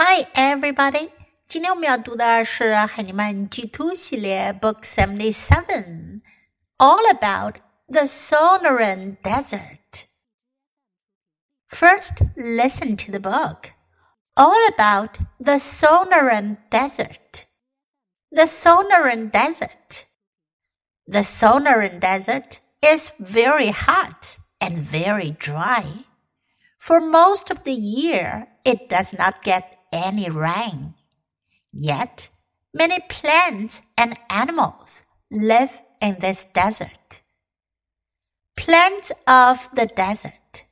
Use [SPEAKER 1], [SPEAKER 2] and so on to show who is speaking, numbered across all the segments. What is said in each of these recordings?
[SPEAKER 1] Hi, everybody！今天我们要读的是海尼曼 G Two 系列 Book Seventy Seven, all about the Sonoran Desert. First, listen to the book, all about the Sonoran Desert. The Sonoran Desert. The Sonoran Desert is very hot and very dry. For most of the year, it does not get any rain. Yet, many plants and animals live in this desert. Plants of the desert.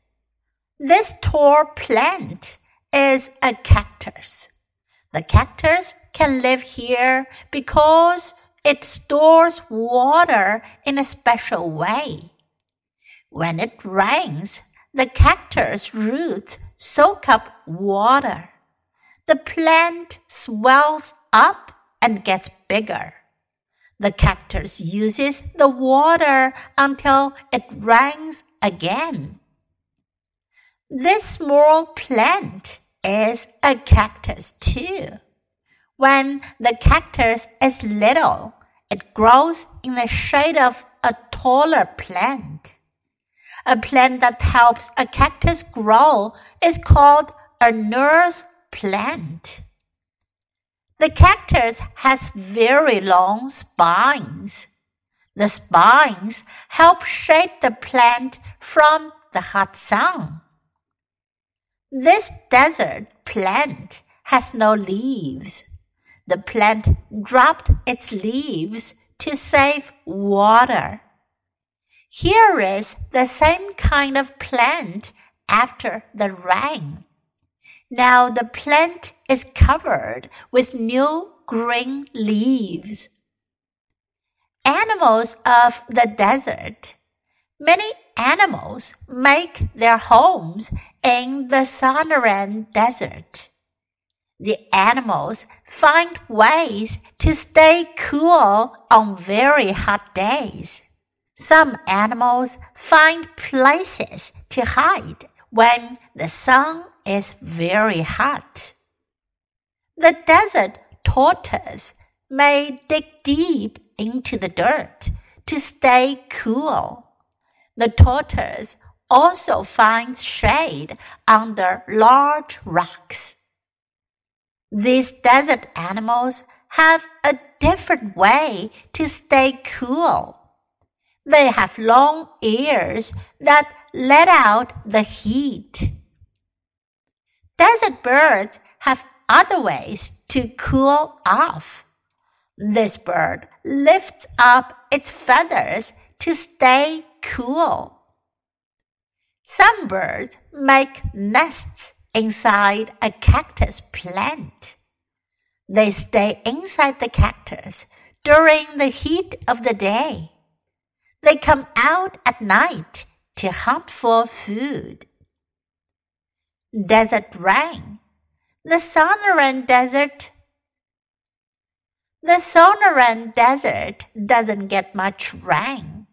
[SPEAKER 1] This tall plant is a cactus. The cactus can live here because it stores water in a special way. When it rains, the cactus roots soak up water. The plant swells up and gets bigger. The cactus uses the water until it rains again. This small plant is a cactus too. When the cactus is little, it grows in the shade of a taller plant. A plant that helps a cactus grow is called a nurse plant. The cactus has very long spines. The spines help shade the plant from the hot sun. This desert plant has no leaves. The plant dropped its leaves to save water. Here is the same kind of plant after the rain. Now the plant is covered with new green leaves. Animals of the desert. Many animals make their homes in the Sonoran Desert. The animals find ways to stay cool on very hot days. Some animals find places to hide when the sun is very hot. The desert tortoise may dig deep into the dirt to stay cool. The tortoise also finds shade under large rocks. These desert animals have a different way to stay cool. They have long ears that let out the heat. Desert birds have other ways to cool off. This bird lifts up its feathers to stay cool. Some birds make nests inside a cactus plant. They stay inside the cactus during the heat of the day. They come out at night to hunt for food. Desert rain. The Sonoran Desert. The Sonoran Desert doesn't get much rain.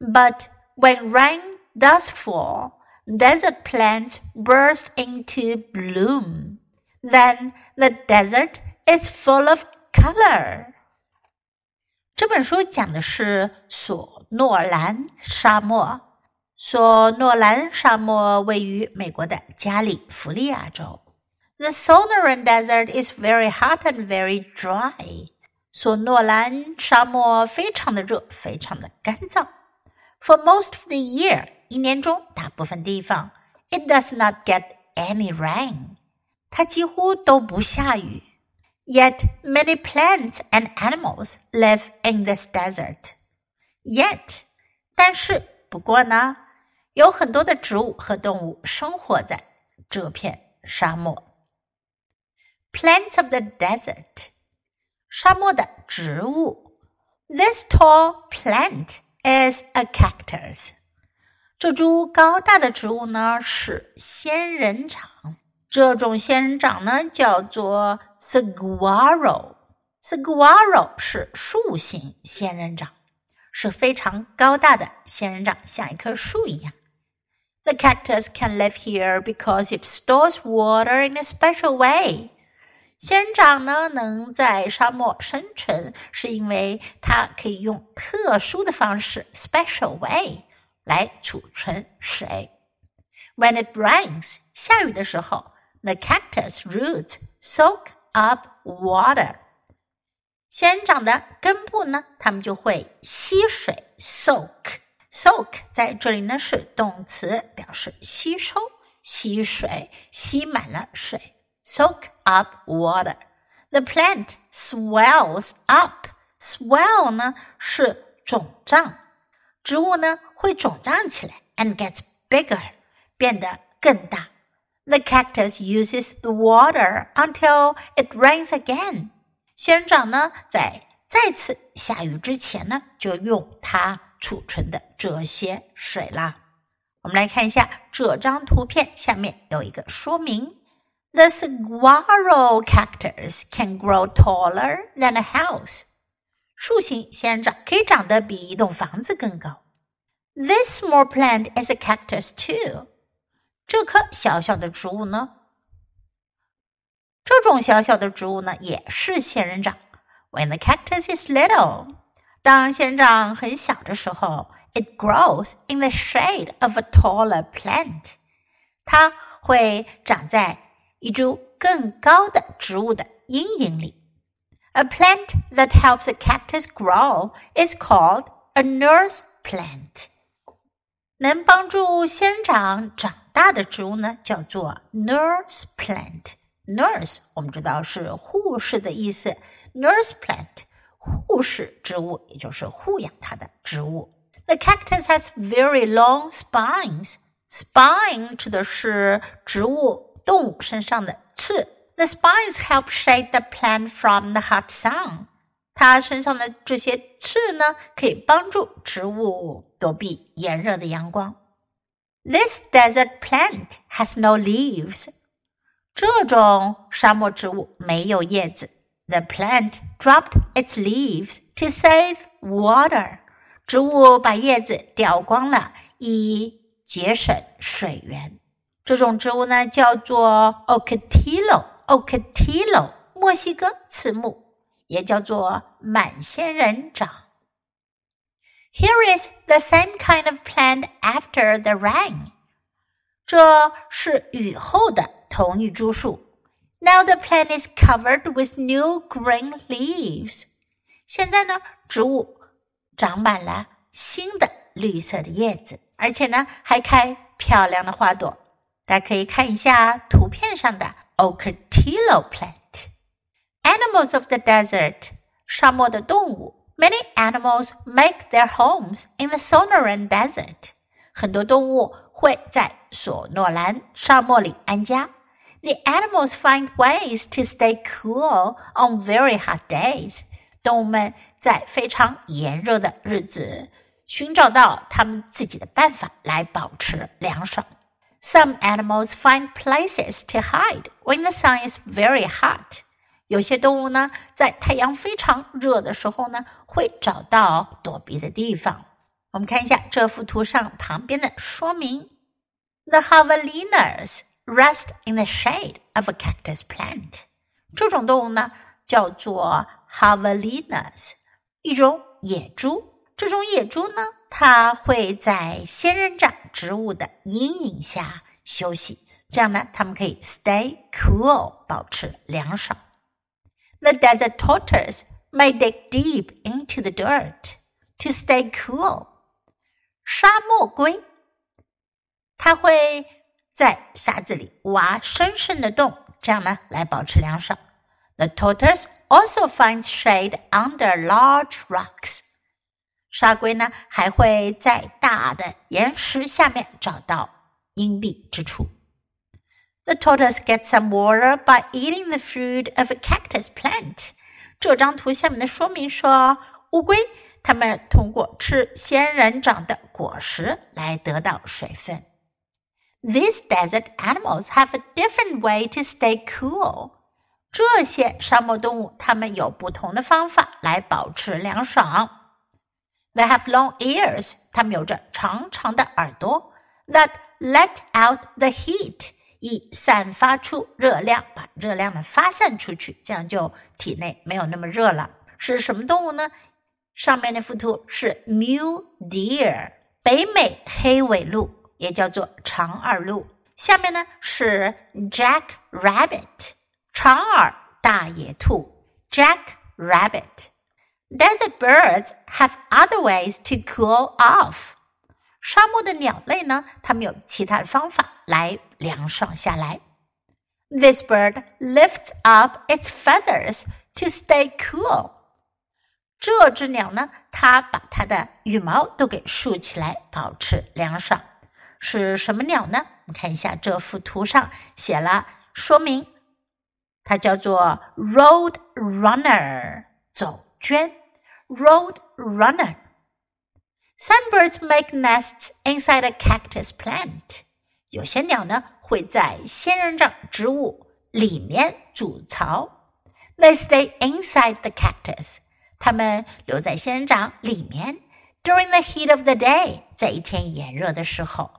[SPEAKER 1] But when rain does fall, desert plants burst into bloom. Then the desert is full of color. 这本书讲的是索诺兰沙漠。 索诺兰沙漠位于美国的加利福尼亚州。The Sonoran Desert is very hot and very dry。索诺兰沙漠非常的热，非常的干燥。For most of the year，一年中大部分地方，it does not get any rain。它几乎都不下雨。Yet many plants and animals live in this desert. Yet，但是不过呢。有很多的植物和动物生活在这片沙漠。Plants of the desert，沙漠的植物。This tall plant is a cactus。这株高大的植物呢是仙人掌。这种仙人掌呢叫做 saguaro。saguaro 是树形仙人掌，是非常高大的仙人掌，像一棵树一样。The cactus can live here because it stores water in a special way. 仙人掌呢，能在沙漠生存，是因为它可以用特殊的方式 （special way） 来储存水。When it rains，下雨的时候，the cactus roots soak up water。仙人掌的根部呢，它们就会吸水 （soak）。 Soak 在这里呢是动词，表示吸收、吸水、吸满了水。soak up water. The plant swells up. Swell 呢是肿胀，植物呢会肿胀起来，and gets bigger，变得更大。The cactus uses the water until it rains again。仙人掌呢，在再次下雨之前呢，就用它储存的这些水啦。我们来看一下这张图片，下面有一个说明。The saguaro cactus can grow taller than a house. 树形仙人掌可以长得比一栋房子更高。This small plant is a cactus too. 这棵小小的植物呢？这种小小的植物呢，也是仙人掌。When the cactus is little，当仙人掌很小的时候，it grows in the shade of a taller plant。它会长在一株更高的植物的阴影里。A plant that helps a cactus grow is called a nurse plant。能帮助仙人掌长大的植物呢，叫做 nurse plant。nurse 我们知道是护士的意思，nurse plant 护士植物，也就是护养它的植物。The cactus has very long spines. Spine 指的是植物动物身上的刺。The spines help shade the plant from the hot sun。它身上的这些刺呢，可以帮助植物躲避炎热的阳光。This desert plant has no leaves。这种沙漠植物没有叶子。The plant dropped its leaves to save water。植物把叶子掉光了，以节省水源。这种植物呢，叫做 Ocotillo，Ocotillo，墨西哥刺木，也叫做满仙人掌。Here is the same kind of plant after the rain。这是雨后的同一株树。 Now the plant is covered with new green leaves。现在呢，植物长满了新的绿色的叶子，而且呢，还开漂亮的花朵。大家可以看一下图片上的 Ocotillo plant。Animals of the desert，沙漠的动物。Many animals make their homes in the Sonoran Desert。很多动物会在索诺兰沙漠里安家。 The animals find ways to stay cool on very hot days。动物们在非常炎热的日子寻找到他们自己的办法来保持凉爽。Some animals find places to hide when the sun is very hot. 有些动物呢，在太阳非常热的时候呢，会找到躲避的地方。我们看一下这幅图上旁边的说明：The javelinas rest in the shade of a cactus plant。这种动物呢，叫做 javelinas，一种野猪。这种野猪呢？它会在仙人掌植物的阴影下休息，这样呢，它们可以 stay cool，保持凉爽。The desert tortoise may dig deep into the dirt to stay cool。沙漠龟，它会 在沙子里挖深深的洞，这样呢，来保持凉爽。The tortoise also finds shade under large rocks。沙龟呢，还会在大的岩石下面找到隐蔽之处。The tortoise gets some water by eating the fruit of a cactus plant。这张图下面的说明说，乌龟它们通过吃仙人掌的果实来得到水分。These desert animals have a different way to stay cool。这些沙漠动物，它们有不同的方法来保持凉爽。They have long ears. 它们有着长长的耳朵。That let out the heat. 以散发出热量，把热量呢发散出去，这样就体内没有那么热了。是什么动物呢？上面那幅图是 mule deer，北美黑尾鹿，也叫做长耳鹿。下面呢是 jack rabbit，长耳大野兔。Jack rabbit。Desert birds have other ways to cool off。沙漠的鸟类呢，它们有其他的方法来凉爽下来。This bird lifts up its feathers to stay cool。这只鸟呢，它把它的羽毛都给竖起来，保持凉爽。 是什么鸟呢？我们看一下这幅图上写了说明，它叫做 road runner，走圈。road runner。Some birds make nests inside a cactus plant。有些鸟呢会在仙人掌植物里面筑巢。They stay inside the cactus。它们留在仙人掌里面。During the heat of the day，在一天炎热的时候。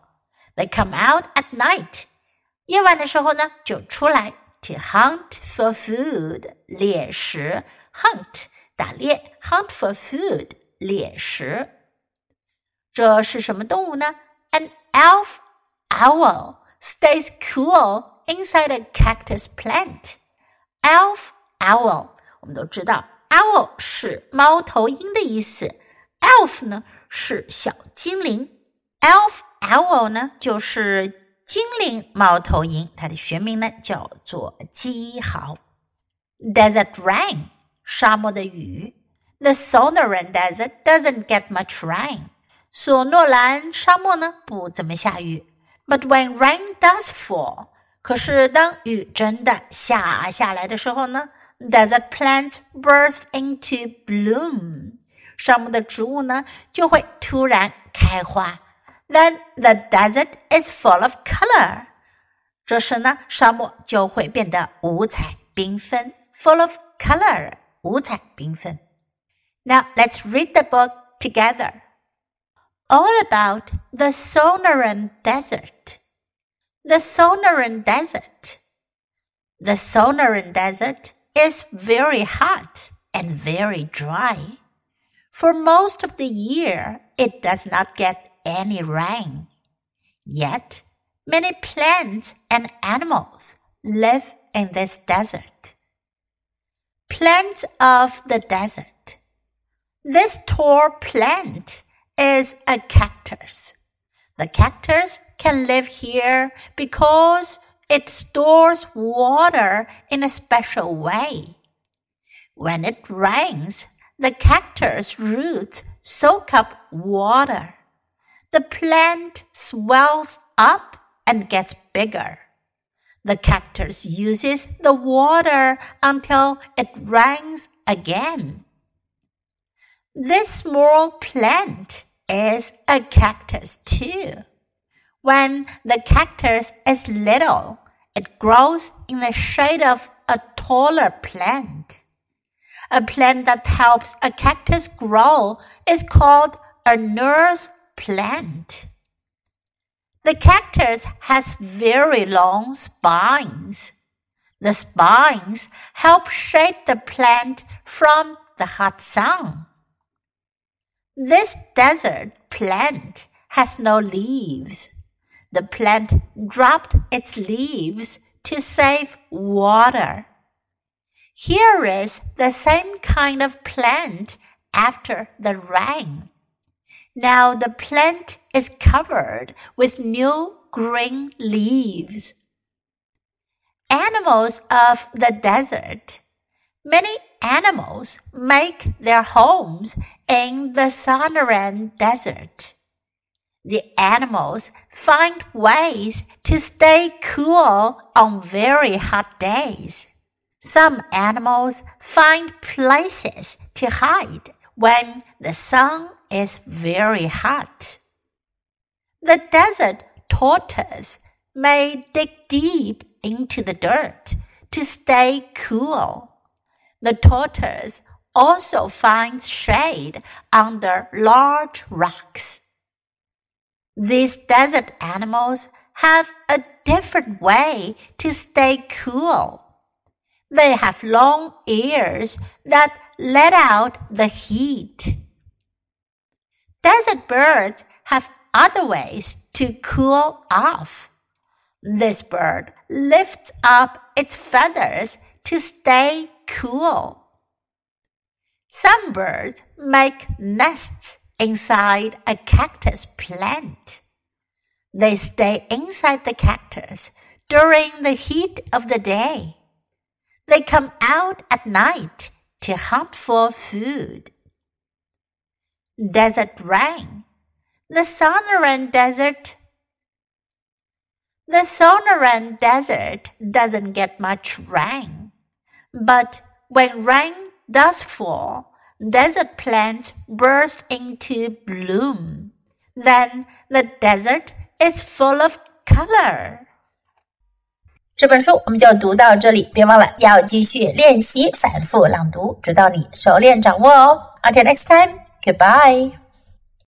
[SPEAKER 1] They come out at night。夜晚的时候呢就出来 to hunt for food，猎食。Hunt 打猎，hunt for food 猎食。这是什么动物呢？An elf owl stays cool inside a cactus plant. Elf owl，我们都知道，owl 是猫头鹰的意思，elf 呢是小精灵，elf owl 呢就是精灵猫头鹰，它的学名呢叫做鸡豪。Desert rain 沙漠的雨。The Sonoran Desert doesn't get much rain. 索诺兰沙漠呢不怎么下雨。But when rain does fall，可是当雨真的下下来的时候呢，desert plants burst into bloom。沙漠的植物呢就会突然开花。Then the desert is full of color。这时呢，沙漠就会变得五彩缤纷，full of color。五彩缤纷。Now let's read the book together. All about the Sonoran Desert. The Sonoran Desert. The Sonoran Desert is very hot and very dry. For most of the year, it does not get any rain. Yet, many plants and animals live in this desert. Plants of the desert. This tall plant is a cactus. The cactus can live here because it stores water in a special way. When it rains, the cactus roots soak up water. The plant swells up and gets bigger. The cactus uses the water until it rains again. This small plant is a cactus too. When the cactus is little, it grows in the shade of a taller plant. A plant that helps a cactus grow is called a nurse plant. The cactus has very long spines. The spines help shade the plant from the hot sun. This desert plant has no leaves. The plant dropped its leaves to save water. Here is the same kind of plant after the rain. Now the plant is covered with new green leaves. Animals of the desert. Many animals make their homes in the Sonoran Desert. The animals find ways to stay cool on very hot days. Some animals find places to hide when the sun is very hot. The desert tortoise may dig deep into the dirt to stay cool. The tortoise also finds shade under large rocks. These desert animals have a different way to stay cool. They have long ears that let out the heat. Desert birds have other ways to cool off. This bird lifts up its feathers to stay cool. Some birds make nests inside a cactus plant. They stay inside the cactus during the heat of the day. They come out at night to hunt for food Desert rain. The Sonoran Desert. The Sonoran Desert doesn't get much rain, but when rain does fall, desert plants burst into bloom. Then the desert is full of color.
[SPEAKER 2] 这本书我们就读到这里，别忘了要继续练习反复朗读，直到你熟练掌握哦。Until next time, goodbye.